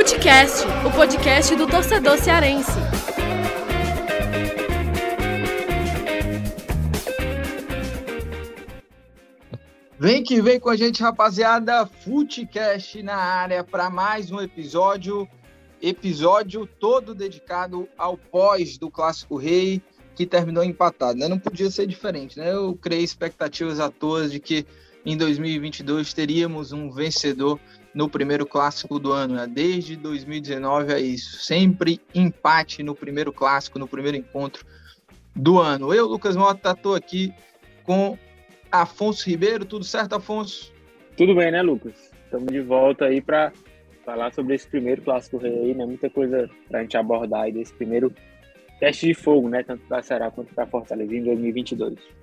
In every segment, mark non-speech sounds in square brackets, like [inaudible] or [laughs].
Futecast, o podcast do torcedor cearense. Vem que vem com a gente, rapaziada. Futecast na área para mais um episódio. Episódio todo dedicado ao pós do Clássico Rei, que terminou empatado. Né? Não podia ser diferente, né? Eu criei expectativas à toa de que em 2022 teríamos um vencedor no primeiro clássico do ano. Né? Desde 2019 é isso. Sempre empate no primeiro clássico, no primeiro encontro do ano. Eu, Lucas Mota, estou aqui com Afonso Ribeiro. Tudo certo, Afonso? Tudo bem, né, Lucas? Estamos de volta aí para falar sobre esse primeiro clássico rei aí, né? Muita coisa para a gente abordar aí desse primeiro teste de fogo, né? Tanto para Ceará quanto para Fortaleza em 2022.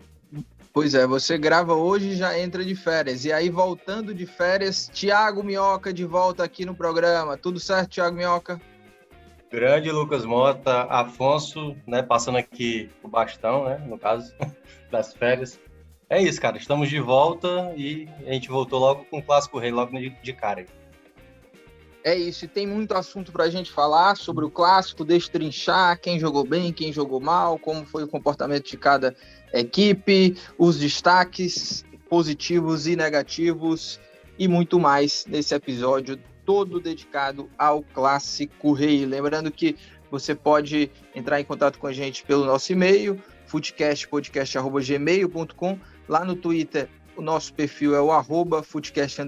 Pois é, você grava hoje e já entra de férias. E aí, voltando de férias, Tiago Minhoca de volta aqui no programa. Tudo certo, Tiago Minhoca? Grande Lucas Mota, Afonso, né, passando aqui o bastão, né, no caso, [laughs] das férias. É isso, cara. Estamos de volta e a gente voltou logo com o Clássico Rei, logo de, cara. É isso, e tem muito assunto para a gente falar sobre o clássico, destrinchar quem jogou bem, quem jogou mal, como foi o comportamento de cada equipe, os destaques positivos e negativos e muito mais nesse episódio todo dedicado ao clássico rei. Lembrando que você pode entrar em contato com a gente pelo nosso e-mail, foodcastpodcast.gmail.com Lá no Twitter, o nosso perfil é o arroba foodcast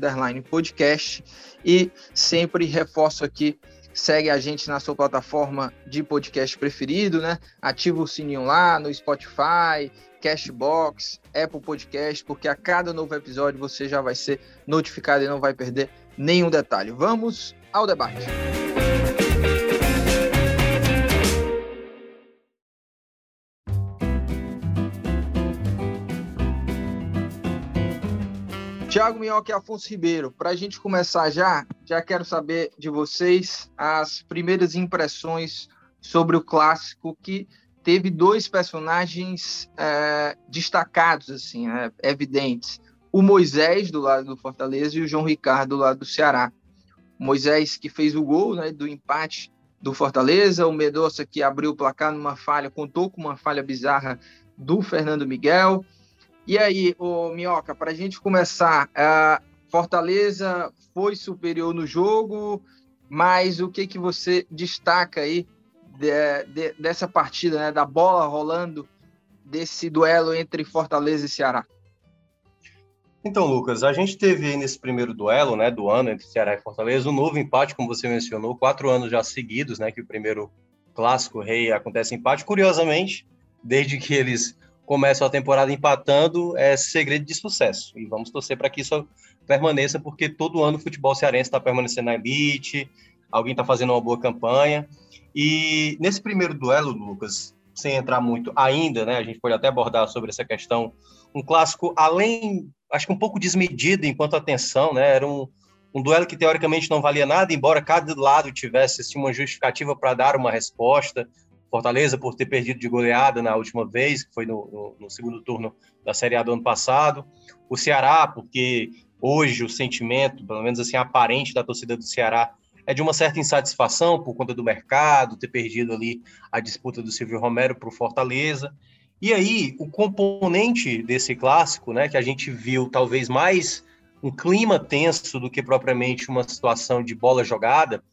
podcast. E sempre reforço aqui, segue a gente na sua plataforma de podcast preferido, né? Ativa o sininho lá no Spotify, Cashbox, Apple Podcast, porque a cada novo episódio você já vai ser notificado e não vai perder nenhum detalhe. Vamos ao debate. Tiago Minhoca e Afonso Ribeiro, para a gente começar já, já quero saber de vocês as primeiras impressões sobre o clássico que teve dois personagens é, destacados, assim, é, evidentes. O Moisés, do lado do Fortaleza, e o João Ricardo, do lado do Ceará. O Moisés, que fez o gol né, do empate do Fortaleza, o Medoça, que abriu o placar numa falha, contou com uma falha bizarra do Fernando Miguel, e aí, o Minhoca, para a gente começar, a Fortaleza foi superior no jogo, mas o que, que você destaca aí de, de, dessa partida, né, da bola rolando, desse duelo entre Fortaleza e Ceará? Então, Lucas, a gente teve nesse primeiro duelo, né, do ano entre Ceará e Fortaleza, um novo empate, como você mencionou, quatro anos já seguidos, né, que o primeiro clássico rei acontece empate. Curiosamente, desde que eles começam a temporada empatando é segredo de sucesso. E vamos torcer para que isso permaneça, porque todo ano o futebol cearense está permanecendo na elite, alguém está fazendo uma boa campanha. E nesse primeiro duelo, Lucas, sem entrar muito ainda, né, a gente pode até abordar sobre essa questão, um clássico além, acho que um pouco desmedido enquanto atenção, né, era um, um duelo que teoricamente não valia nada, embora cada lado tivesse assim, uma justificativa para dar uma resposta, Fortaleza por ter perdido de goleada na última vez, que foi no, no, no, segundo turno da Série A do ano passado. O Ceará, porque hoje o sentimento, pelo menos assim, aparente da torcida do Ceará, é de uma certa insatisfação por conta do mercado, ter perdido ali a disputa do Silvio Romero para o Fortaleza. E aí, o componente desse clássico, né, que a gente viu talvez mais um clima tenso do que propriamente uma situação de bola jogada,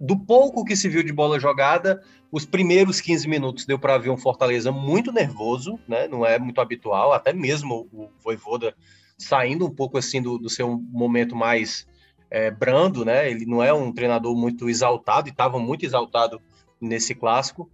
do pouco que se viu de bola jogada, os primeiros 15 minutos deu para ver um Fortaleza muito nervoso, né? Não é muito habitual, até mesmo o Voivoda saindo um pouco assim do, do seu momento mais é, brando, né? Ele não é um treinador muito exaltado e estava muito exaltado nesse clássico.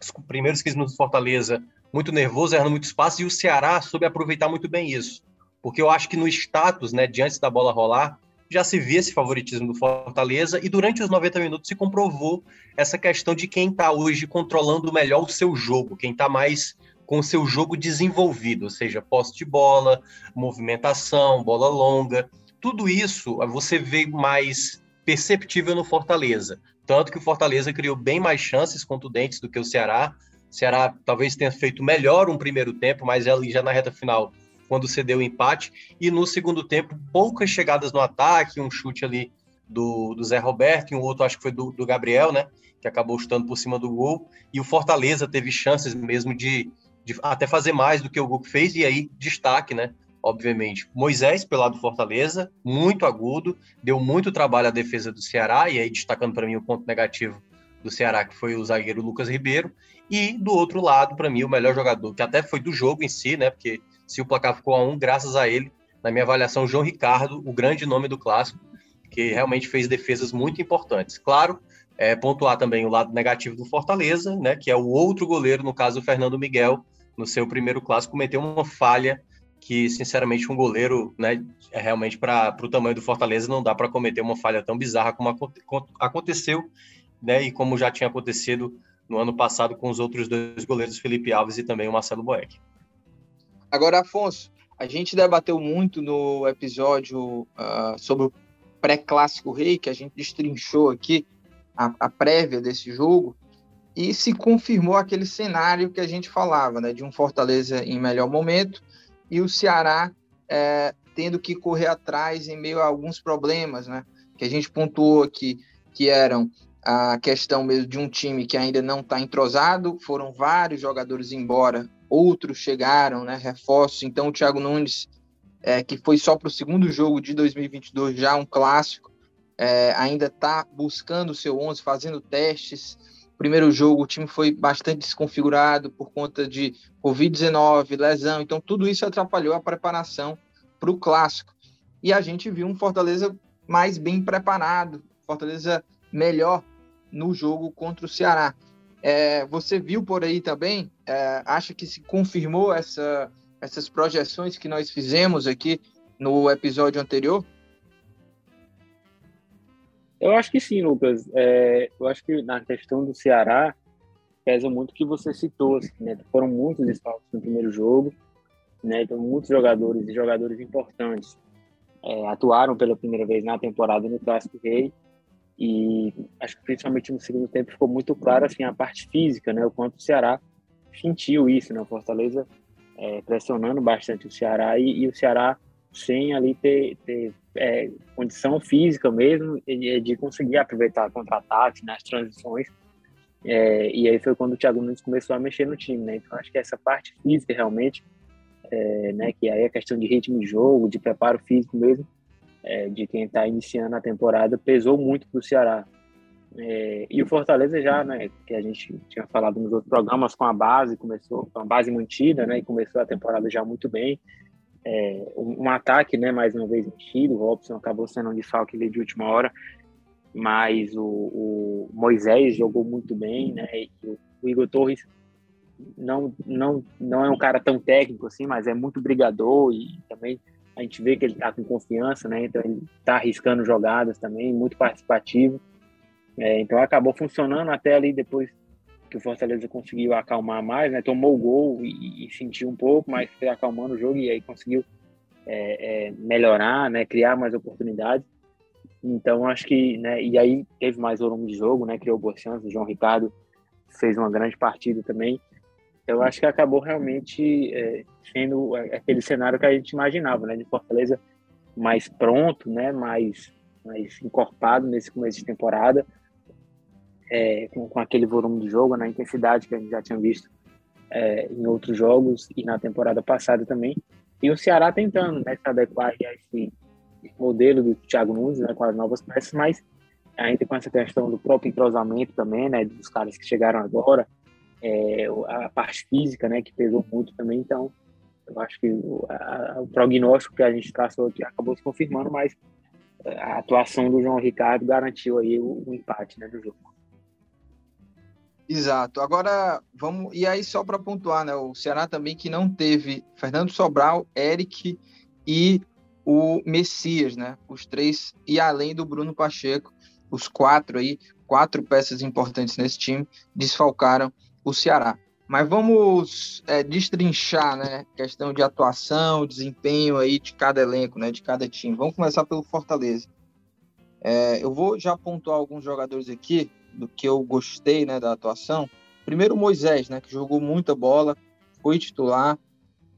Os primeiros 15 minutos do Fortaleza muito nervoso, errando muito espaço e o Ceará soube aproveitar muito bem isso, porque eu acho que no status, né, diante da bola rolar, já se via esse favoritismo do Fortaleza e durante os 90 minutos se comprovou essa questão de quem está hoje controlando melhor o seu jogo, quem está mais com o seu jogo desenvolvido, ou seja, posse de bola, movimentação, bola longa, tudo isso você vê mais perceptível no Fortaleza. Tanto que o Fortaleza criou bem mais chances contundentes do que o Ceará. O Ceará talvez tenha feito melhor um primeiro tempo, mas ali já na reta final quando cedeu o empate, e no segundo tempo, poucas chegadas no ataque, um chute ali do, do Zé Roberto, e um outro acho que foi do, do Gabriel, né? Que acabou chutando por cima do gol. E o Fortaleza teve chances mesmo de, de até fazer mais do que o gol fez, e aí destaque, né? Obviamente, Moisés, pelo lado do Fortaleza, muito agudo, deu muito trabalho à defesa do Ceará, e aí destacando para mim o ponto negativo do Ceará, que foi o zagueiro Lucas Ribeiro, e do outro lado, para mim, o melhor jogador, que até foi do jogo em si, né? Porque se o placar ficou a um, graças a ele, na minha avaliação, João Ricardo, o grande nome do clássico, que realmente fez defesas muito importantes. Claro, é, pontuar também o lado negativo do Fortaleza, né? Que é o outro goleiro, no caso, o Fernando Miguel, no seu primeiro clássico, cometeu uma falha que, sinceramente, um goleiro, né, é realmente para o tamanho do Fortaleza, não dá para cometer uma falha tão bizarra como aconteceu, né, e como já tinha acontecido no ano passado com os outros dois goleiros, Felipe Alves e também o Marcelo Boeck. Agora, Afonso, a gente debateu muito no episódio uh, sobre o pré-clássico rei, que a gente destrinchou aqui a, a prévia desse jogo, e se confirmou aquele cenário que a gente falava, né, de um Fortaleza em melhor momento e o Ceará é, tendo que correr atrás em meio a alguns problemas, né, que a gente pontuou aqui, que eram a questão mesmo de um time que ainda não está entrosado, foram vários jogadores embora, outros chegaram, né, reforços, então o Thiago Nunes, é, que foi só para o segundo jogo de 2022, já um clássico, é, ainda está buscando o seu 11, fazendo testes, primeiro jogo o time foi bastante desconfigurado por conta de Covid-19, lesão, então tudo isso atrapalhou a preparação para o clássico. E a gente viu um Fortaleza mais bem preparado, Fortaleza melhor no jogo contra o Ceará. É, você viu por aí também, é, acha que se confirmou essa, essas projeções que nós fizemos aqui no episódio anterior? Eu acho que sim, Lucas. É, eu acho que na questão do Ceará, pesa muito o que você citou. Assim, né? Foram muitos desfalques no primeiro jogo, né? então muitos jogadores e jogadores importantes é, atuaram pela primeira vez na temporada no Clássico Rei. E acho que principalmente no segundo tempo ficou muito claro assim, a parte física, né? o quanto o Ceará sentiu isso. Né? O Fortaleza é, pressionando bastante o Ceará e, e o Ceará sem ali ter, ter é, condição física mesmo de, de conseguir aproveitar contra-ataques nas transições. É, e aí foi quando o Thiago Nunes começou a mexer no time, né? Então acho que essa parte física realmente, é, né? Que aí é questão de ritmo de jogo, de preparo físico mesmo, é, de quem está iniciando a temporada, pesou muito para o Ceará. É, e o Fortaleza já, né? Que a gente tinha falado nos outros programas com a base, começou com a base mantida, né? E começou a temporada já muito bem é, um, um, ataque, né, mais uma vez mexido, o Robson acabou sendo um desfalque de última hora, mas o, o, Moisés jogou muito bem, né, o, o, Igor Torres não, não, não é um cara tão técnico assim, mas é muito brigador e também a gente vê que ele está com confiança, né, então ele está arriscando jogadas também, muito participativo, é, então acabou funcionando até ali depois que o Fortaleza conseguiu acalmar mais, né? Tomou o gol e, e sentiu um pouco, mas foi acalmando o jogo e aí conseguiu é, é, melhorar, né? Criar mais oportunidades. Então acho que, né? E aí teve mais volume de jogo, né? Criou boas chances. O João Ricardo fez uma grande partida também. Eu acho que acabou realmente é, sendo aquele cenário que a gente imaginava, né? De Fortaleza mais pronto, né? Mais mais encorpado nesse começo de temporada é, com, com, aquele volume de jogo, na intensidade que a gente já tinha visto é, em outros jogos e na temporada passada também. E o Ceará tentando né, se adequar a esse modelo do Thiago Nunes, né, com as novas peças, mas ainda com essa questão do próprio entrosamento também, né, dos caras que chegaram agora, é, a parte física, né, que pesou muito também. Então, eu acho que o, a, o prognóstico que a gente traçou aqui acabou se confirmando, mas a atuação do João Ricardo garantiu aí o, o empate né, do jogo. Exato. Agora, vamos. E aí, só para pontuar, né? O Ceará também que não teve Fernando Sobral, Eric e o Messias, né? Os três, e além do Bruno Pacheco, os quatro aí, quatro peças importantes nesse time, desfalcaram o Ceará. Mas vamos é, destrinchar, né? Questão de atuação, desempenho aí de cada elenco, né? De cada time. Vamos começar pelo Fortaleza. É, eu vou já pontuar alguns jogadores aqui do que eu gostei né, da atuação. Primeiro Moisés, né, que jogou muita bola, foi titular,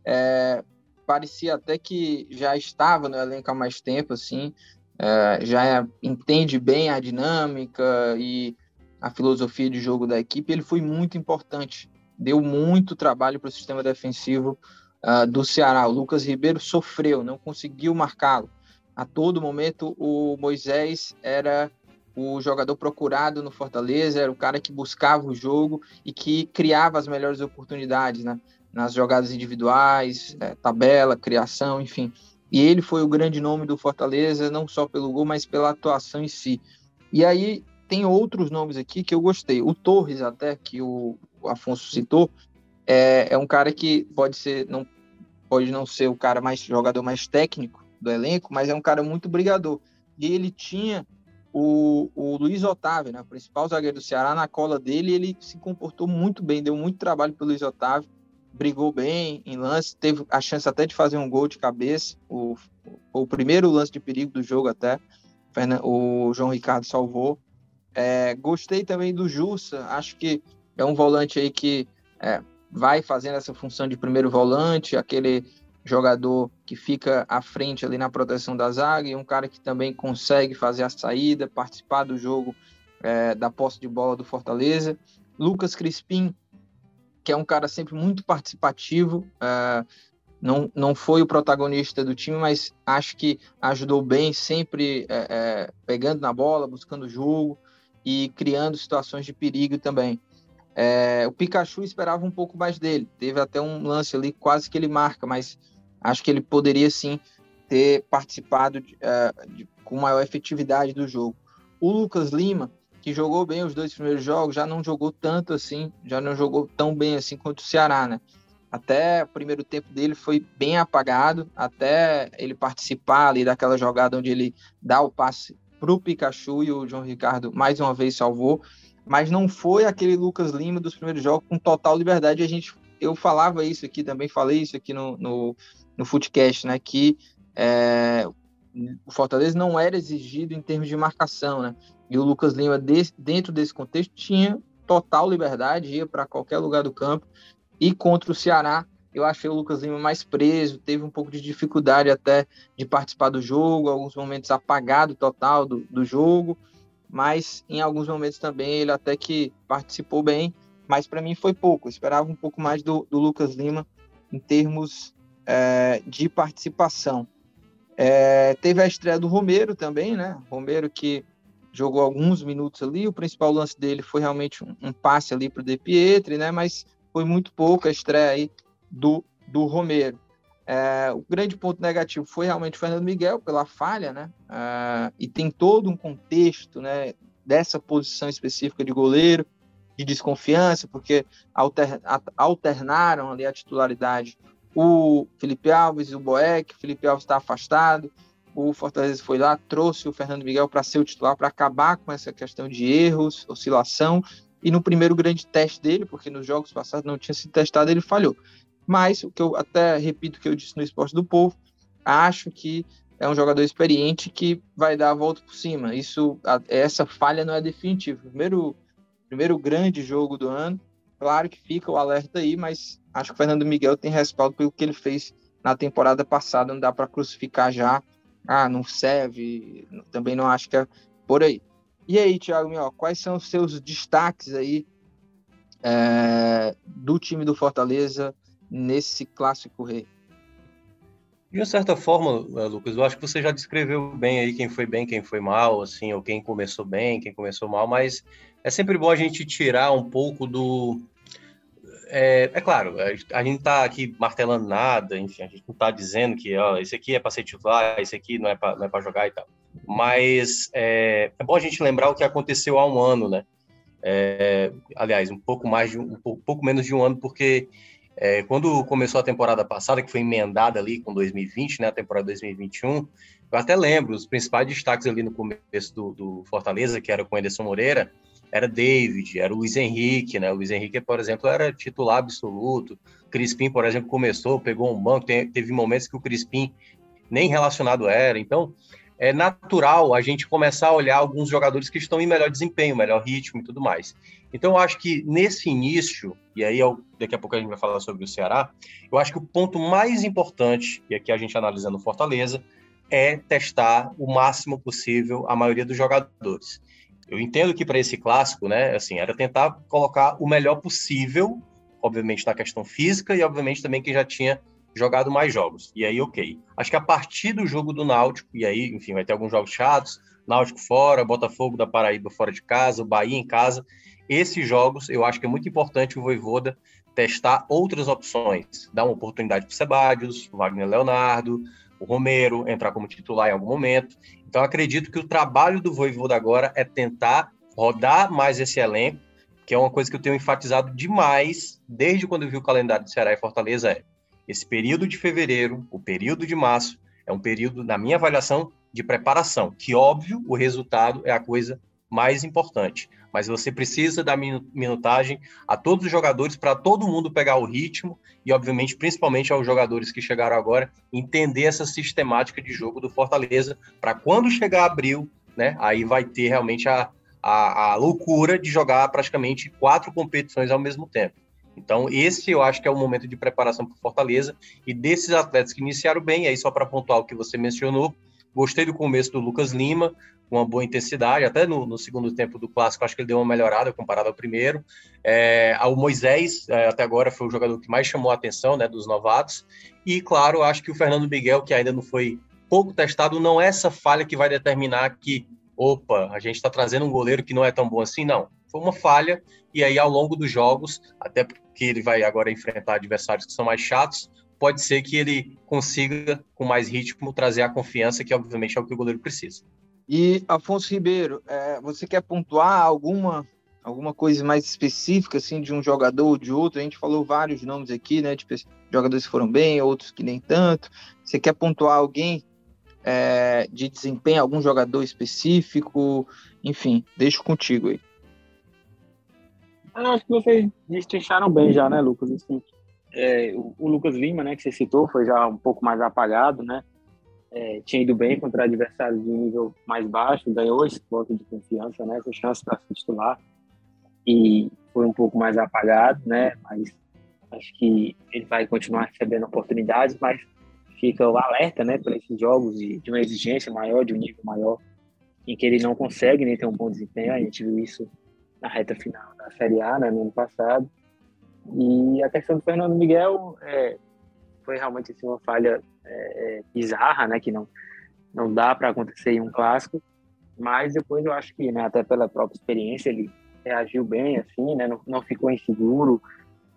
é, parecia até que já estava no elenco há mais tempo, assim, é, já entende bem a dinâmica e a filosofia de jogo da equipe. Ele foi muito importante, deu muito trabalho para o sistema defensivo uh, do Ceará. O Lucas Ribeiro sofreu, não conseguiu marcá-lo. A todo momento, o Moisés era o jogador procurado no Fortaleza, era o cara que buscava o jogo e que criava as melhores oportunidades, né? Nas jogadas individuais, é, tabela, criação, enfim. E ele foi o grande nome do Fortaleza, não só pelo gol, mas pela atuação em si. E aí tem outros nomes aqui que eu gostei. O Torres, até, que o Afonso citou, é, é um cara que pode ser, não pode não ser o cara mais jogador mais técnico do elenco, mas é um cara muito brigador. E ele tinha o, o Luiz Otávio, né, o principal zagueiro do Ceará, na cola dele, ele se comportou muito bem, deu muito trabalho para o Luiz Otávio brigou bem em lance, teve a chance até de fazer um gol de cabeça, o, o primeiro lance de perigo do jogo até, o João Ricardo salvou. É, gostei também do Jussa, acho que é um volante aí que é, vai fazendo essa função de primeiro volante, aquele jogador que fica à frente ali na proteção da zaga e um cara que também consegue fazer a saída, participar do jogo é, da posse de bola do Fortaleza. Lucas Crispim que é um cara sempre muito participativo. Uh, não, não foi o protagonista do time, mas acho que ajudou bem, sempre é, é, pegando na bola, buscando o jogo e criando situações de perigo também. É, o Pikachu esperava um pouco mais dele, teve até um lance ali, quase que ele marca, mas acho que ele poderia sim ter participado de, de, com maior efetividade do jogo. O Lucas Lima, que jogou bem os dois primeiros jogos, já não jogou tanto assim, já não jogou tão bem assim quanto o Ceará, né? Até o primeiro tempo dele foi bem apagado, até ele participar ali daquela jogada onde ele dá o passe para o Pikachu e o João Ricardo mais uma vez salvou, mas não foi aquele Lucas Lima dos primeiros jogos com total liberdade. A gente, eu falava isso aqui também, falei isso aqui no, no, no Footcast, né? Que é, o Fortaleza não era exigido em termos de marcação, né? E o Lucas Lima, dentro desse contexto, tinha total liberdade, ia para qualquer lugar do campo. E contra o Ceará, eu achei o Lucas Lima mais preso, teve um pouco de dificuldade até de participar do jogo, alguns momentos apagado total do, do jogo, mas em alguns momentos também ele até que participou bem, mas para mim foi pouco. Eu esperava um pouco mais do, do Lucas Lima em termos é, de participação. É, teve a estreia do Romero também, né? Romero que jogou alguns minutos ali. O principal lance dele foi realmente um, um passe ali para o De Pietri, né? Mas foi muito pouco a estreia aí do, do Romero. É, o grande ponto negativo foi realmente o Fernando Miguel pela falha, né? É, e tem todo um contexto, né? Dessa posição específica de goleiro, de desconfiança, porque alter, alternaram ali a titularidade o Felipe Alves e o Boeck. O Felipe Alves está afastado, o Fortaleza foi lá, trouxe o Fernando Miguel para ser o titular, para acabar com essa questão de erros, oscilação. E no primeiro grande teste dele, porque nos jogos passados não tinha sido testado, ele falhou. Mas o que eu até repito que eu disse no Esporte do Povo, acho que é um jogador experiente que vai dar a volta por cima. Isso, essa falha não é definitiva. Primeiro, primeiro grande jogo do ano, claro que fica o alerta aí, mas acho que o Fernando Miguel tem respaldo pelo que ele fez na temporada passada, não dá para crucificar já ah, não serve, também não acho que é por aí. E aí, Thiago quais são os seus destaques aí é, do time do Fortaleza nesse clássico rei? De uma certa forma, eh, Lucas, eu acho que você já descreveu bem aí quem foi bem, quem foi mal, assim, ou quem começou bem, quem começou mal, mas é sempre bom a gente tirar um pouco do, é, é claro, a gente está aqui martelando nada, enfim, a gente não está dizendo que ó, esse aqui é para titular, esse aqui não é para é jogar e tal. Mas é, é, bom a gente lembrar o que aconteceu há um ano, né? É, aliás, um pouco mais de um, um pouco menos de um ano, porque é, quando começou a temporada passada, que foi emendada ali com 2020, né, a temporada 2021, eu até lembro os principais destaques ali no começo do, do Fortaleza, que era com o Ederson Moreira, era David, era o Luiz Henrique, né? O Luiz Henrique, por exemplo, era titular absoluto. Crispim, por exemplo, começou, pegou um banco, teve momentos que o Crispim nem relacionado era. Então, é natural a gente começar a olhar alguns jogadores que estão em melhor desempenho, melhor ritmo e tudo mais. Então, eu acho que nesse início, e aí daqui a pouco a gente vai falar sobre o Ceará, eu acho que o ponto mais importante, e aqui a gente analisando Fortaleza, é testar o máximo possível a maioria dos jogadores. Eu entendo que para esse clássico, né, assim, era tentar colocar o melhor possível, obviamente na questão física e obviamente também que já tinha jogado mais jogos. E aí, ok. Acho que a partir do jogo do Náutico, e aí, enfim, vai ter alguns jogos chatos, Náutico fora, Botafogo da Paraíba fora de casa, o Bahia em casa. Esses jogos, eu acho que é muito importante o Voivoda testar outras opções, dar uma oportunidade para o Wagner Leonardo, o Romero entrar como titular em algum momento. Então, acredito que o trabalho do Voivoda agora é tentar rodar mais esse elenco, que é uma coisa que eu tenho enfatizado demais desde quando eu vi o calendário do Ceará e Fortaleza, é esse período de fevereiro, o período de março, é um período, na minha avaliação, de preparação, que óbvio, o resultado é a coisa mais importante. Mas você precisa dar minutagem a todos os jogadores para todo mundo pegar o ritmo e, obviamente, principalmente aos jogadores que chegaram agora, entender essa sistemática de jogo do Fortaleza para quando chegar abril, né? Aí vai ter realmente a, a, a loucura de jogar praticamente quatro competições ao mesmo tempo. Então, esse eu acho que é o momento de preparação para Fortaleza. E desses atletas que iniciaram bem, aí só para pontuar o que você mencionou, Gostei do começo do Lucas Lima, uma boa intensidade, até no, no, segundo tempo do clássico, acho que ele deu uma melhorada comparado ao primeiro. É, o Moisés, é, até agora, foi o jogador que mais chamou a atenção né, dos novatos. E, claro, acho que o Fernando Miguel, que ainda não foi pouco testado, não é essa falha que vai determinar que, opa, a gente está trazendo um goleiro que não é tão bom assim, não. Foi uma falha, e aí ao longo dos jogos, até porque ele vai agora enfrentar adversários que são mais chatos, pode ser que ele consiga, com mais ritmo, trazer a confiança, que obviamente é o que o goleiro precisa. E, Afonso Ribeiro, é, você quer pontuar alguma, alguma coisa mais específica, assim, de um jogador ou de outro? A gente falou vários nomes aqui, né, de jogadores que foram bem, outros que nem tanto. Você quer pontuar alguém é, de desempenho, algum jogador específico? Enfim, deixo contigo aí. Eu acho que vocês destrincharam bem já, né, Lucas? Assim, é, o, o, Lucas Lima, né, que você citou, foi já um pouco mais apagado, né? É, tinha ido bem contra adversários de nível mais baixo, ganhou esse voto de confiança, né? Essa chance para se titular e foi um pouco mais apagado, né? Mas acho que ele vai continuar recebendo oportunidades, mas fica o alerta, né, para esses jogos de, de, uma exigência maior, de um nível maior, em que ele não consegue nem ter um bom desempenho. A gente viu isso na reta final da Série A, né, no ano passado. E a questão do Fernando Miguel é, foi realmente assim, uma falha é, é bizarra, né, que não, não dá para acontecer em um clássico, mas depois eu acho que, né, até pela própria experiência, ele reagiu bem, assim, né, não, não ficou inseguro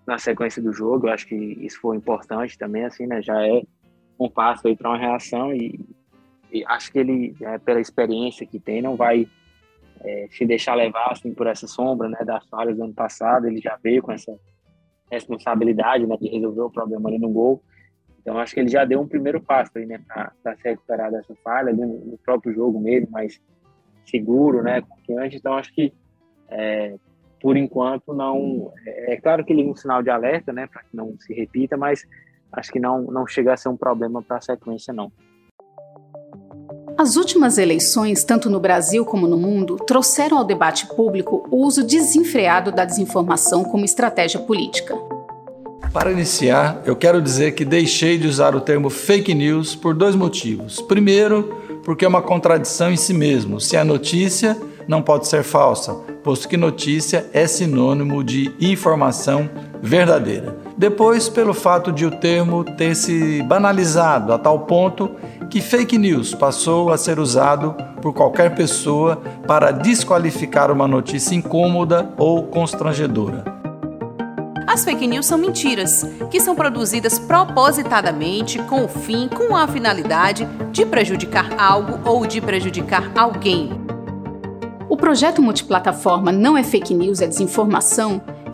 na sequência do jogo, eu acho que isso foi importante também, assim, né, já é um passo aí para uma reação e, e, acho que ele, né, pela experiência que tem, não vai é, se deixar levar, assim, por essa sombra, né, das falhas do ano passado, ele já veio com essa responsabilidade né, de resolver o problema ali no gol. Então, acho que ele já deu um primeiro passo aí, né, para se recuperar dessa falha, ali no, no, próprio jogo mesmo, mais seguro, né, confiante. Então, acho que, é, por enquanto, não. É, é, claro que ele é um sinal de alerta, né, para que não se repita, mas acho que não, não chega a ser um problema para a sequência, não. As últimas eleições, tanto no Brasil como no mundo, trouxeram ao debate público o uso desenfreado da desinformação como estratégia política. Para iniciar, eu quero dizer que deixei de usar o termo fake news por dois motivos. Primeiro, porque é uma contradição em si mesmo. Se a notícia não pode ser falsa, posto que notícia é sinônimo de informação verdadeira. Depois, pelo fato de o termo ter se banalizado a tal ponto que fake news passou a ser usado por qualquer pessoa para desqualificar uma notícia incômoda ou constrangedora. As fake news são mentiras, que são produzidas propositadamente com o fim, com a finalidade de prejudicar algo ou de prejudicar alguém. O projeto multiplataforma Não é Fake News, é Desinformação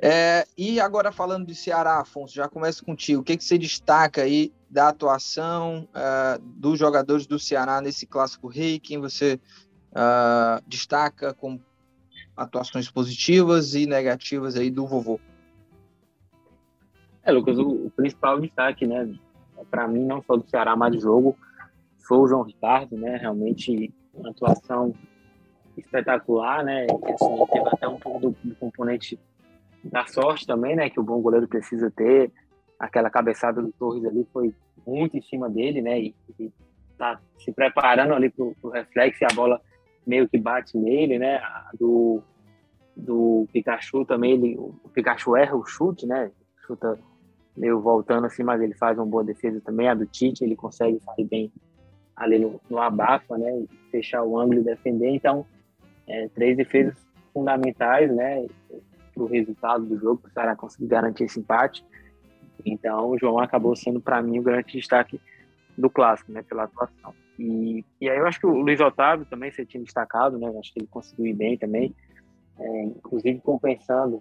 É, e agora falando de Ceará, Afonso, já começo contigo. O que, que você destaca aí da atuação uh, dos jogadores do Ceará nesse clássico rei? Quem você uh, destaca como atuações positivas e negativas aí do vovô? É, Lucas, o, o principal destaque, né, para mim, não só do Ceará, mas do jogo, foi o João Ricardo, né, realmente uma atuação espetacular, né, assim, teve até um pouco do, do componente da sorte também, né, que o bom goleiro precisa ter, aquela cabeçada do Torres ali foi muito em cima dele, né, e, e tá se preparando ali pro, pro reflexo e a bola meio que bate nele, né, do, do Pikachu também, ele, o Pikachu erra o chute, né, chuta meio voltando assim, mas ele faz uma boa defesa também, a do Tite, ele consegue sair bem ali no, no abafa, né, fechar o ângulo e defender, então, é, três defesas fundamentais, né, para o resultado do jogo, para o Ceará conseguir garantir esse empate. Então, o João acabou sendo, para mim, o grande destaque do clássico, né, pela atuação. E, e aí eu acho que o Luiz Otávio também você tinha destacado, né, acho que ele conseguiu ir bem também, é, inclusive compensando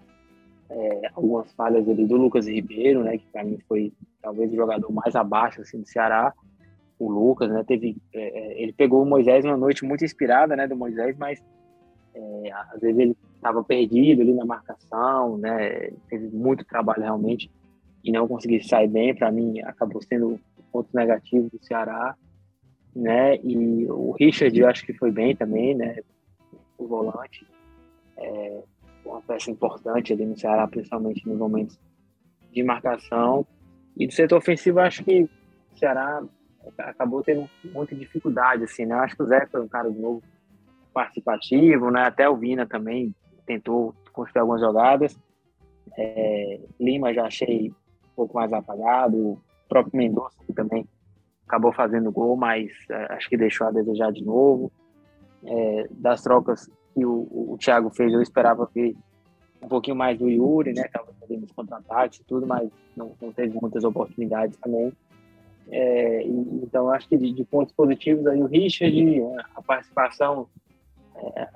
é, algumas falhas ali do Lucas Ribeiro, né, que para mim foi talvez o jogador mais abaixo assim, do Ceará. O Lucas, né, teve, é, é ele pegou o Moisés numa noite muito inspirada, né, do Moisés, mas é, às vezes ele estava perdido ali na marcação, né? Teve muito trabalho realmente e não conseguiu sair bem. Para mim, acabou sendo um ponto negativo do Ceará, né? E o Richard, eu acho que foi bem também, né? O volante, é uma peça importante ali no Ceará, principalmente nos momentos de marcação. E do setor ofensivo, acho que o Ceará acabou tendo muita dificuldade, assim, né? Acho que o Zé foi um cara de novo participativo, né? Até o Vina também tentou construir algumas jogadas. É, Lima já achei um pouco mais apagado. O próprio Mendonça também acabou fazendo gol, mas é, acho que deixou a desejar de novo. É, das trocas que o, o, Thiago fez, eu esperava ver um pouquinho mais do Yuri, né? Talvez ali nos contra-ataques e tudo, mas não, não, teve muitas oportunidades também. É, então, acho que de, de, pontos positivos aí o Richard, a participação é,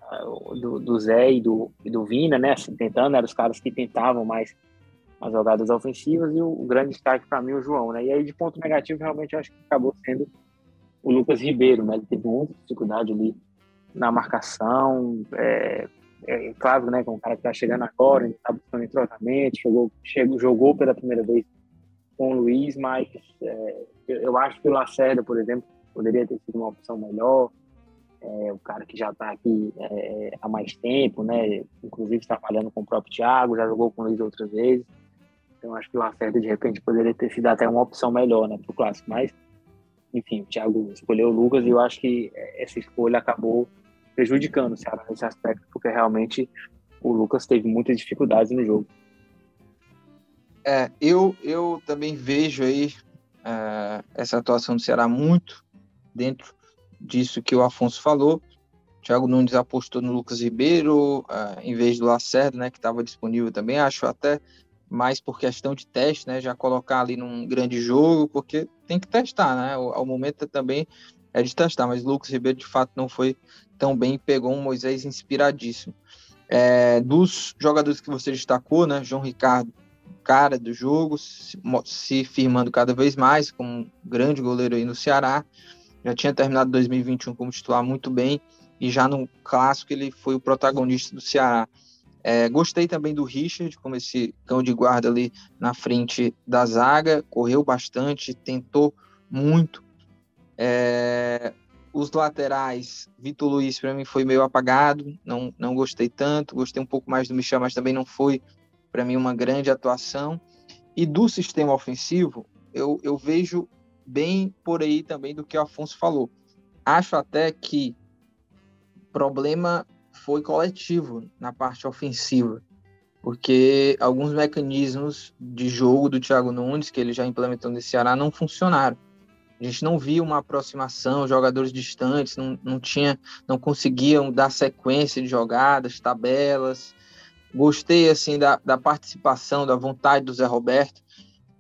do, do, Zé e do, e do Vina, né? Assim, tentando, eram os caras que tentavam mais as jogadas ofensivas e o, o grande destaque para mim o João, né? E aí de ponto negativo realmente acho que acabou sendo o Lucas Ribeiro, né? Ele teve muita dificuldade ali na marcação, é, é claro, né? Com um cara que tá chegando agora, ele tá buscando entrosamento, chegou, chegou, jogou pela primeira vez com o Luiz, mas é, eu acho que o Lacerda, por exemplo, poderia ter sido uma opção melhor é, o cara que já está aqui é, há mais tempo, né? Inclusive trabalhando com o próprio Thiago, já jogou com o Luiz outras vezes. Então acho que o Lacerda de repente poderia ter sido até uma opção melhor, né, para o clássico. Mas, enfim, o Thiago escolheu o Lucas e eu acho que essa escolha acabou prejudicando o Ceará nesse aspecto, porque realmente o Lucas teve muitas dificuldades no jogo. É, eu, eu também vejo aí uh, essa atuação do Ceará muito dentro disso que o Afonso falou. Thiago Nunes apostou no Lucas Ribeiro uh, em vez do Lacerda, né, que estava disponível também. Acho até mais por questão de teste, né, já colocar ali num grande jogo, porque tem que testar, né? O, ao momento também é de testar, mas Lucas Ribeiro de fato não foi tão bem, pegou um Moisés inspiradíssimo. É, dos jogadores que você destacou, né, João Ricardo, cara do jogo, se, se firmando cada vez mais como um grande goleiro aí no Ceará já tinha terminado 2021 como titular muito bem e já no clássico ele foi o protagonista do Ceará. É, gostei também do Richard, como esse cão de guarda ali na frente da zaga, correu bastante, tentou muito. É, os laterais, Vitor Luiz para mim foi meio apagado, não, não gostei tanto, gostei um pouco mais do Michel, mas também não foi para mim uma grande atuação. E do sistema ofensivo, eu, eu vejo bem por aí também do que o Afonso falou. Acho até que o problema foi coletivo na parte ofensiva, porque alguns mecanismos de jogo do Thiago Nunes, que ele já implementou nesse Ceará, não funcionaram. A gente não via uma aproximação, jogadores distantes, não, não tinha, não conseguiam dar sequência de jogadas, tabelas. Gostei assim da, da participação, da vontade do Zé Roberto,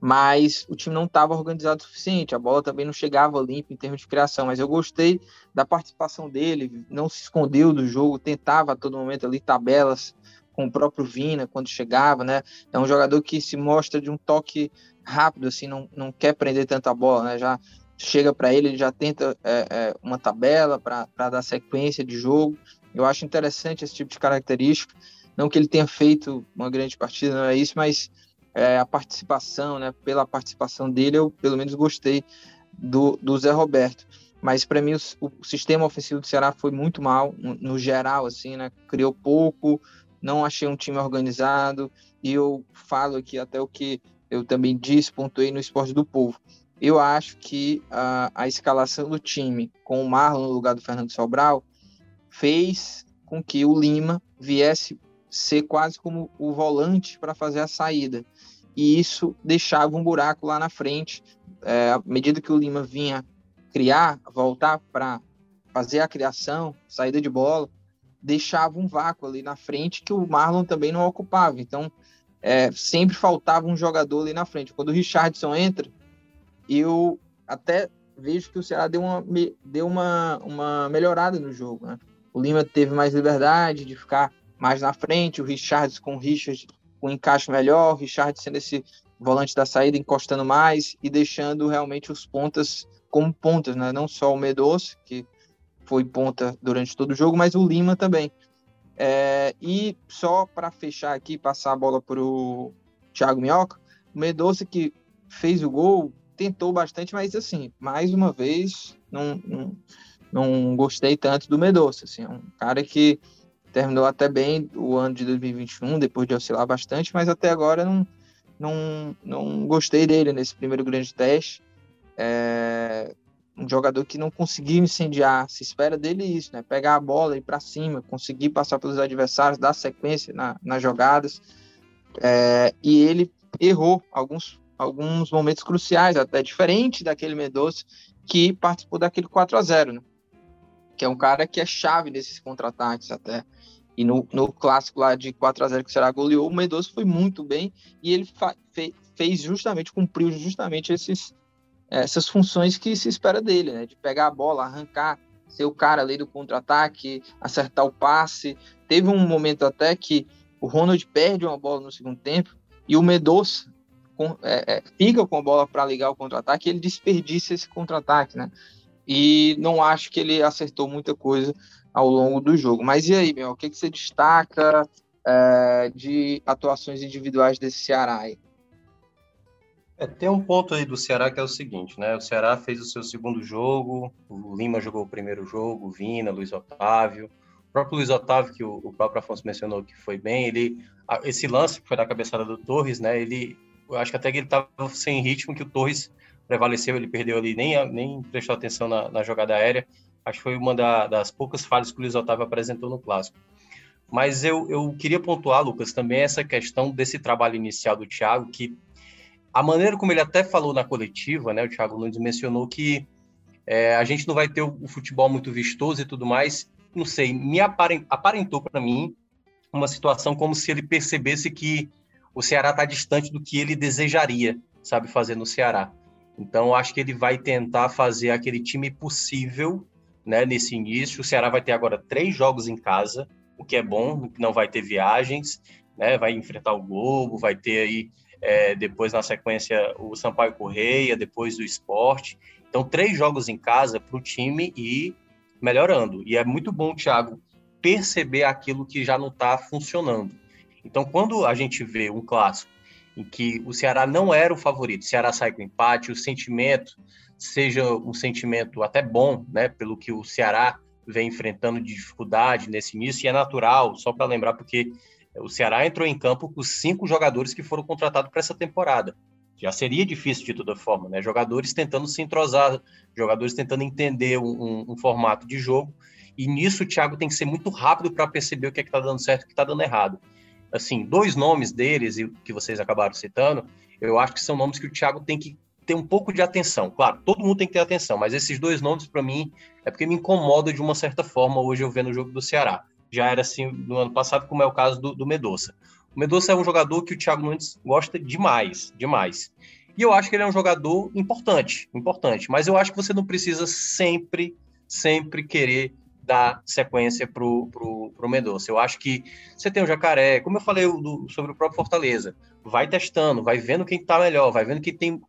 mas o time não estava organizado o suficiente. A bola também não chegava limpa em termos de criação. Mas eu gostei da participação dele, não se escondeu do jogo, tentava a todo momento ali tabelas com o próprio Vina quando chegava, né? É um jogador que se mostra de um toque rápido, assim, não, não quer prender tanta bola, né? Já chega para ele, ele já tenta é, é, uma tabela para dar sequência de jogo. Eu acho interessante esse tipo de característica. Não que ele tenha feito uma grande partida, não é isso, mas é, a participação, né? Pela participação dele, eu pelo menos gostei do, do Zé Roberto. Mas para mim o, o, sistema ofensivo do Ceará foi muito mal, no, no, geral, assim, né? Criou pouco, não achei um time organizado. E eu falo aqui até o que eu também disse, pontuei no Esporte do Povo. Eu acho que a, a escalação do time com o Marlon no lugar do Fernando Sobral fez com que o Lima viesse ser quase como o volante para fazer a saída. E isso deixava um buraco lá na frente. É, à medida que o Lima vinha criar, voltar para fazer a criação, saída de bola, deixava um vácuo ali na frente que o Marlon também não ocupava. Então, é, sempre faltava um jogador ali na frente. Quando o Richardson entra, eu até vejo que o Ceará deu uma, deu uma, uma melhorada no jogo. Né? O Lima teve mais liberdade de ficar mais na frente, o Richard com o Richard com um encaixe melhor, o Richard sendo esse volante da saída, encostando mais e deixando realmente os pontas como pontas, né? Não só o Medoce, que foi ponta durante todo o jogo, mas o Lima também. É, e só para fechar aqui, passar a bola para o Thiago Minhoca, o Medoce que fez o gol, tentou bastante, mas assim, mais uma vez, não, não, não gostei tanto do Medoce. Assim, é um cara que terminou até bem o ano de 2021, depois de oscilar bastante, mas até agora não, não, não gostei dele nesse primeiro grande teste. É um jogador que não conseguiu incendiar, se espera dele isso, né? Pegar a bola, ir para cima, conseguir passar pelos adversários, dar sequência na, nas jogadas. É, e ele errou alguns, alguns momentos cruciais, até diferente daquele Medoça que participou daquele 4 a 0 né? Que é um cara que é chave nesses contra-ataques até. E no, no clássico lá de 4 a 0 que o Ceará goleou, o Mendonça foi muito bem e ele fe fez justamente, cumpriu justamente esses, essas funções que se espera dele, né? De pegar a bola, arrancar, ser o cara ali do contra-ataque, acertar o passe. Teve um momento até que o Ronald perde uma bola no segundo tempo e o Medoça é, é, fica com a bola para ligar o contra-ataque ele desperdiça esse contra-ataque, né? E não acho que ele acertou muita coisa ao longo do jogo. Mas e aí, meu, o que, que você destaca é, de atuações individuais desse Ceará aí? É, tem um ponto aí do Ceará que é o seguinte, né? O Ceará fez o seu segundo jogo, o Lima jogou o primeiro jogo, o Vina, Luiz Otávio. O próprio Luiz Otávio, que o, próprio Afonso mencionou que foi bem, ele esse lance que foi da cabeçada do Torres, né? Ele, eu acho que até que ele estava sem ritmo, que o Torres prevaleceu, ele perdeu ali, nem, nem prestou atenção na, na jogada aérea. Acho que foi uma da, das poucas falhas que o Luiz Otávio apresentou no clássico. Mas eu, eu queria pontuar, Lucas, também essa questão desse trabalho inicial do Thiago, que a maneira como ele até falou na coletiva, né, o Thiago Nunes mencionou que é, a gente não vai ter o, o, futebol muito vistoso e tudo mais. Não sei, me aparentou para mim uma situação como se ele percebesse que o Ceará está distante do que ele desejaria, sabe, fazer no Ceará. Então, acho que ele vai tentar fazer aquele time possível né, nesse início. O Ceará vai ter agora três jogos em casa, o que é bom, não vai ter viagens, né, vai enfrentar o Globo, vai ter aí é, depois na sequência o Sampaio Correia, depois o Esporte. Então, três jogos em casa para o time ir melhorando. E é muito bom, Thiago, perceber aquilo que já não está funcionando. Então, quando a gente vê um clássico em que o Ceará não era o favorito, o Ceará sai com empate, o sentimento seja um sentimento até bom, né, pelo que o Ceará vem enfrentando de dificuldade nesse início, e é natural, só para lembrar, porque o Ceará entrou em campo com cinco jogadores que foram contratados para essa temporada. Já seria difícil de toda forma, né? Jogadores tentando se entrosar, jogadores tentando entender um, um, formato de jogo, e nisso o Thiago tem que ser muito rápido para perceber o que é está dando certo e o que está dando errado. Assim, dois nomes deles, e que vocês acabaram citando, eu acho que são nomes que o Thiago tem que ter um pouco de atenção. Claro, todo mundo tem que ter atenção, mas esses dois nomes, para mim, é porque me incomoda de uma certa forma hoje eu vendo o jogo do Ceará. já era assim no ano passado, como é o caso do, do Medoça. O Medoça é um jogador que o Thiago Nunes gosta demais, demais. E eu acho que ele é um jogador importante, importante. Mas eu acho que você não precisa sempre, sempre querer dar sequência para o Mendonça. Eu acho que você tem o Jacaré, como eu falei do, sobre o próprio Fortaleza, vai testando, vai vendo quem está melhor, vai vendo quem tem,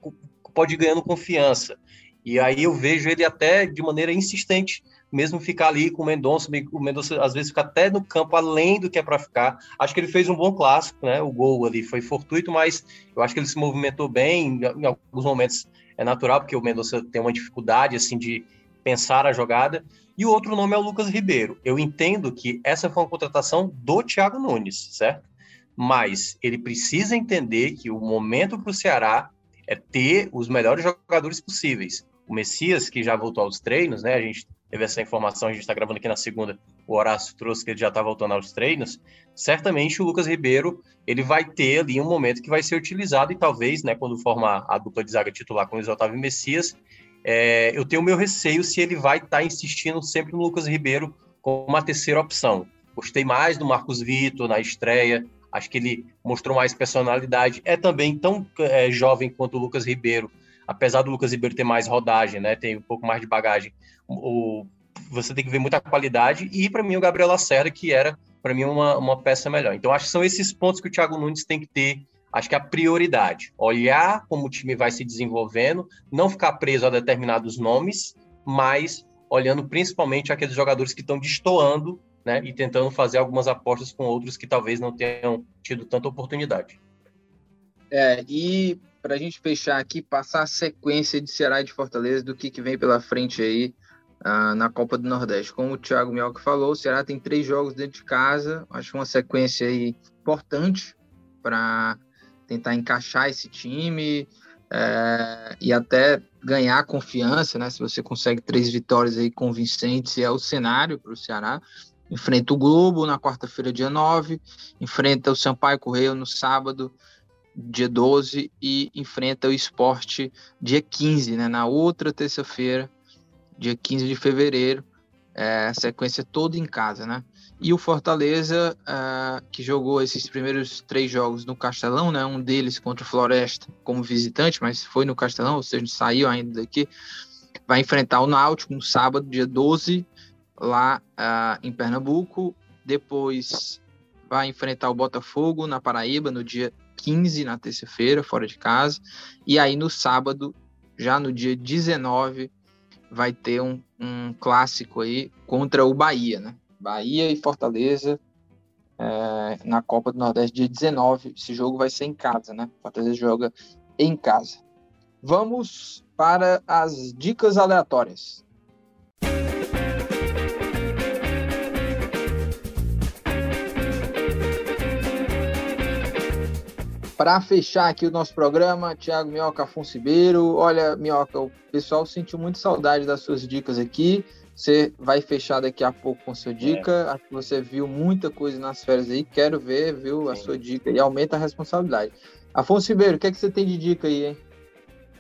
pode ir ganhando confiança. E aí eu vejo ele até de maneira insistente, mesmo ficar ali com o Mendonça, o Mendonça às vezes fica até no campo além do que é para ficar. Acho que ele fez um bom clássico, né? O gol ali foi fortuito, mas eu acho que ele se movimentou bem, em alguns momentos é natural, porque o Mendonça tem uma dificuldade assim de pensar a jogada. E o outro nome é o Lucas Ribeiro. Eu entendo que essa foi uma contratação do Thiago Nunes, certo? Mas ele precisa entender que o momento para o Ceará é ter os melhores jogadores possíveis. O Messias, que já voltou aos treinos, né? A gente teve essa informação, a gente está gravando aqui na segunda, o Horácio trouxe que ele já está voltando aos treinos. Certamente o Lucas Ribeiro ele vai ter ali um momento que vai ser utilizado e talvez, né, quando formar a dupla de zaga titular com o Otávio Messias, é, eu tenho meu receio se ele vai estar tá insistindo sempre no Lucas Ribeiro como uma terceira opção. Gostei mais do Marcos Vitor na estreia, acho que ele mostrou mais personalidade. É também tão é, jovem quanto o Lucas Ribeiro, apesar do Lucas Ribeiro ter mais rodagem, né, tem um pouco mais de bagagem. O, você tem que ver muita qualidade e para mim o Gabriel Lacerda que era para mim uma, uma peça melhor. Então acho que são esses pontos que o Thiago Nunes tem que ter acho que a prioridade, olhar como o time vai se desenvolvendo, não ficar preso a determinados nomes, mas olhando principalmente aqueles jogadores que estão destoando, né, e tentando fazer algumas apostas com outros que talvez não tenham tido tanta oportunidade. É, e para a gente fechar aqui, passar a sequência de Ceará e de Fortaleza do que, que vem pela frente aí uh, na Copa do Nordeste. Como o Thiago Mioca falou, o Ceará tem três jogos dentro de casa, acho uma sequência aí importante para tentar encaixar esse time é, e até ganhar confiança, né? Se você consegue três vitórias aí convincentes, é o cenário para o Ceará. Enfrenta o Globo na quarta-feira, dia 9, enfrenta o Sampaio Correio no sábado, dia 12, e enfrenta o Esporte dia 15, né? Na outra terça-feira, dia 15 de fevereiro, é, a sequência toda em casa, né? E o Fortaleza, uh, que jogou esses primeiros três jogos no Castelão, né? Um deles contra o Floresta como visitante, mas foi no Castelão, ou seja, saiu ainda daqui. Vai enfrentar o Náutico no sábado, dia 12, lá uh, em Pernambuco. Depois vai enfrentar o Botafogo na Paraíba no dia 15, na terça-feira, fora de casa. E aí no sábado, já no dia 19, vai ter um, um clássico aí contra o Bahia, né? Bahia e Fortaleza é, na Copa do Nordeste, dia 19. Esse jogo vai ser em casa, né? Fortaleza joga em casa. Vamos para as dicas aleatórias. Para fechar aqui o nosso programa, Thiago Minhoca Afonso Ribeiro. Olha, Minhoca, o pessoal sentiu muito saudade das suas dicas aqui. Você vai fechar daqui a pouco com sua dica. É. Você viu muita coisa nas férias aí. Quero ver, viu, a sua dica e aumenta a responsabilidade. Afonso Ribeiro, o que, é que você tem de dica aí, hein?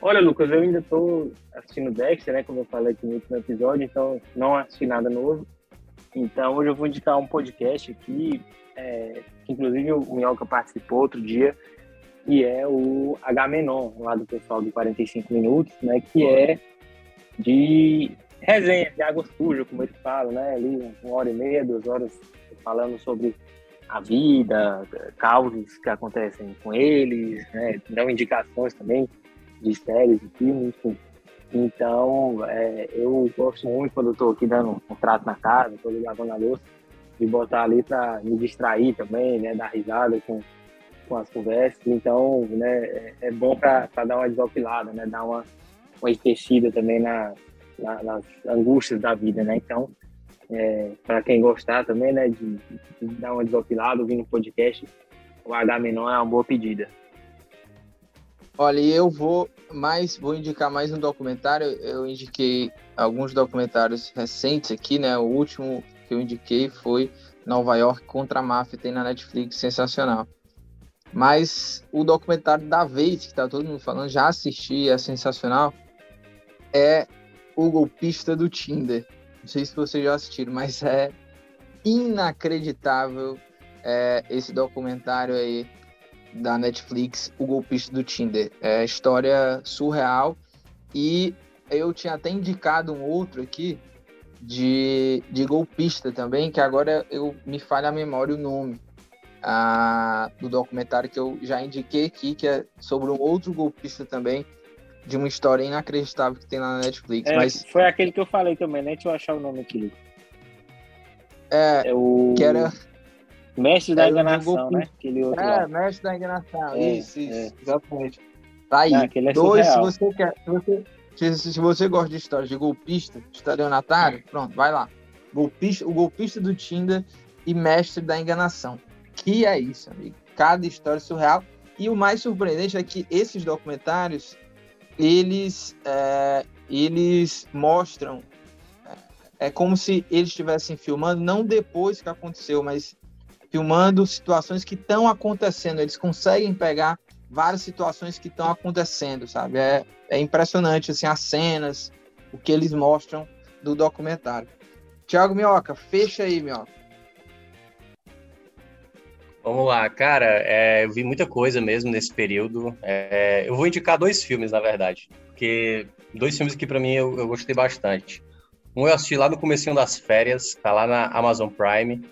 Olha, Lucas, eu ainda estou assistindo Dexter, né? Como eu falei aqui no último episódio, então não assisti nada novo. Então hoje eu vou indicar um podcast aqui, é, que inclusive o Minhoca participou outro dia, e é o H-Menon, lá do pessoal do 45 Minutos, né? Que é de resenha de água suja, como eles falam, né? Ali, uma hora e meia, duas horas, falando sobre a vida, causas que acontecem com eles, né? Dão indicações também de séries e filmes, enfim. Então, é, eu gosto muito quando eu estou aqui dando um trato na casa, estou lavando a louça, de botar ali para me distrair também, né? Dar risada com, com as conversas. Então, né? É, é bom para dar uma desopilada, né? Dar uma, uma especida também na, na, nas angústias da vida, né? Então, é, para quem gostar também, né, de, de dar uma desopilada ouvindo um podcast, o H menor é uma boa pedida. Olha, eu vou mais, vou indicar mais um documentário. Eu indiquei alguns documentários recentes aqui, né? O último que eu indiquei foi Nova York contra a máfia, tem na Netflix, sensacional. Mas o documentário da vez que tá todo mundo falando, já assisti, é sensacional. É o golpista do Tinder. Não sei se vocês já assistiram, mas é inacreditável é, esse documentário aí da Netflix, O Golpista do Tinder. É história surreal e eu tinha até indicado um outro aqui de, de golpista também, que agora eu me falha a memória o nome ah, do documentário que eu já indiquei aqui, que é sobre um outro golpista também, de uma história inacreditável que tem lá na Netflix. É, mas foi aquele que eu falei também, né? Deixa eu achar o nome aqui. É, é o... que era Mestre da Enganação, né? Aquele outro é, lá. Mestre da Enganação, é, isso, isso, é. exatamente. Tá aí, Não, é dois, se você quer, se você, se, se, você gosta de histórias de golpista, estelionatário, pronto, vai lá. Golpista, o golpista do Tinder e Mestre da Enganação. Que é isso, amigo. Cada história surreal. E o mais surpreendente é que esses documentários, eles, é, eles mostram é, é como se eles estivessem filmando não depois que aconteceu, mas filmando situações que estão acontecendo. Eles conseguem pegar várias situações que estão acontecendo, sabe? É, é impressionante, assim, as cenas, o que eles mostram do documentário. Tiago Minhoca, fecha aí, Minhoca. Vamos lá, cara, é, eu vi muita coisa mesmo nesse período. É, eu vou indicar dois filmes, na verdade, porque dois filmes que para mim eu, eu, gostei bastante. Um eu assisti lá no comecinho das férias, tá lá na Amazon Prime,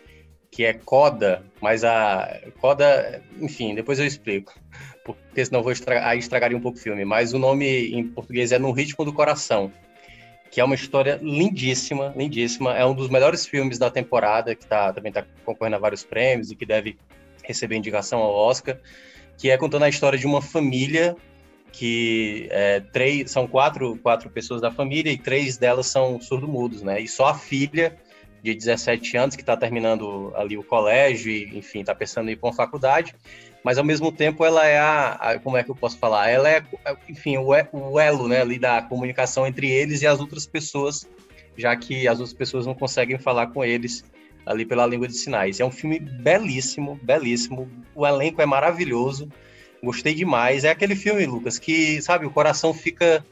que é Coda, mas a Coda, enfim, depois eu explico, [laughs] porque senão vou estragar, aí estragaria um pouco o filme. Mas o nome em português é No Ritmo do Coração, que é uma história lindíssima, lindíssima. É um dos melhores filmes da temporada, que tá, também está concorrendo a vários prêmios e que deve receber indicação ao Oscar, que é contando a história de uma família que é, três, são quatro, quatro pessoas da família e três delas são surdo-mudos, né? E só a filha de 17 anos, que está terminando ali o colégio e, enfim, está pensando em ir para uma faculdade, mas ao mesmo tempo ela é a, a, como é que eu posso falar? Ela é, enfim, o, o elo, né, ali da comunicação entre eles e as outras pessoas, já que as outras pessoas não conseguem falar com eles ali pela língua de sinais. É um filme belíssimo, belíssimo. O elenco é maravilhoso. Gostei demais. É aquele filme, Lucas, que, sabe, o coração fica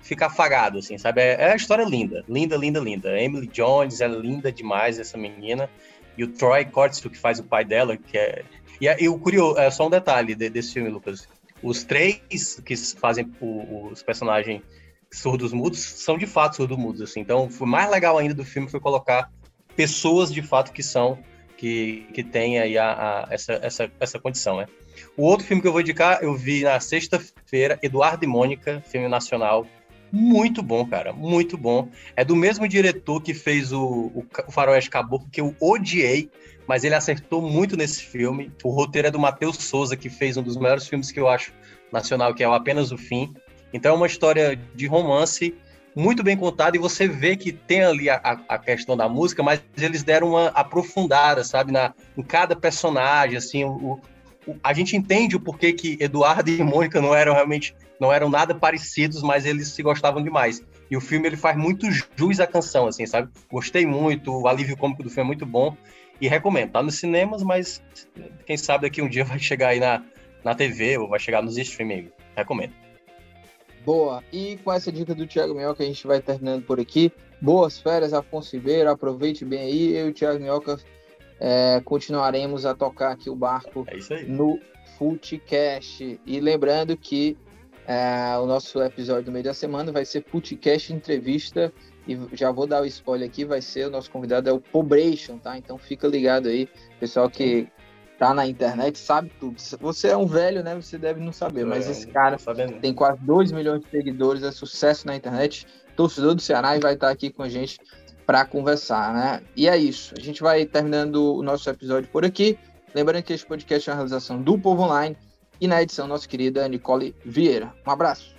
fica afagado, assim, sabe? É, é uma história linda, linda, linda, linda. Emily Jones é linda demais, essa menina. E o Troy Cortstow, que faz o pai dela, que é... E, e o curioso, é só um detalhe de, desse filme, Lucas. Os três que fazem o, os personagens surdos mudos são de fato surdos mudos, assim. Então, o mais legal ainda do filme foi colocar pessoas de fato que são que, que têm aí a, a, essa, essa, essa condição, né? O outro filme que eu vou indicar, eu vi na sexta-feira, Eduardo e Mônica, filme nacional, muito bom, cara, muito bom. É do mesmo diretor que fez o, o, o Faroeste Caboclo, que eu odiei, mas ele acertou muito nesse filme. O roteiro é do Matheus Souza, que fez um dos melhores filmes que eu acho nacional, que é o Apenas o Fim. Então é uma história de romance muito bem contada e você vê que tem ali a, a questão da música, mas eles deram uma aprofundada, sabe, na, em cada personagem, assim, o, o, a gente entende o porquê que Eduardo e Mônica não eram realmente não eram nada parecidos, mas eles se gostavam demais. E o filme ele faz muito jus à canção, assim, sabe? Gostei muito, o alívio cômico do filme é muito bom e recomendo. Tá nos cinemas, mas quem sabe daqui um dia [laughs] vai chegar aí na, na TV ou vai chegar nos streaming. Recomendo. Boa. E com essa dica do Thiago Minhoca, a gente vai terminando por aqui. Boas férias, Afonso Ribeiro. Aproveite bem aí. Eu e o Thiago Minhoca é, continuaremos a tocar aqui o barco é no Footcast. E lembrando que é, o nosso episódio do meio da semana vai ser Footcast Entrevista. E já vou dar o spoiler aqui, vai ser o nosso convidado é o Pobration, tá? Então fica ligado aí, pessoal que tá na internet sabe tudo. Você é um velho, né? Você deve não saber, mas é, esse cara tem quase 2 milhões de seguidores, é sucesso na internet, torcedor do Ceará e vai estar aqui com a gente para conversar, né? E é isso. A gente vai terminando o nosso episódio por aqui. Lembrando que este podcast é uma realização do Povo Online e na edição nossa querida Nicole Vieira. Um abraço.